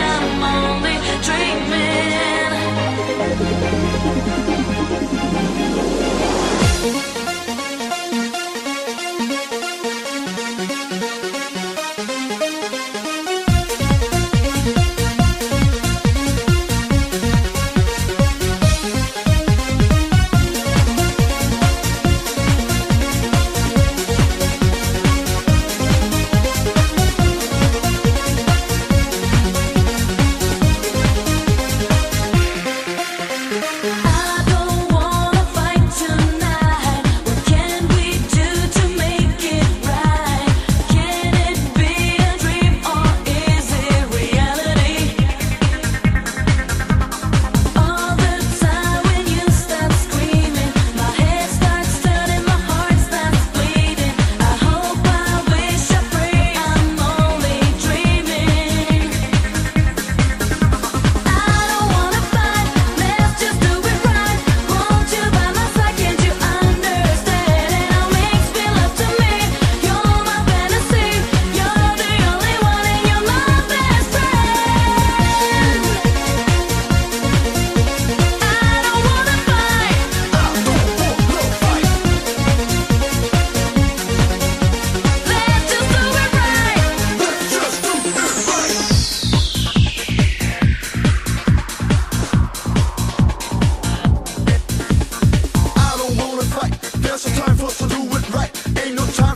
I'm only dreaming. noche.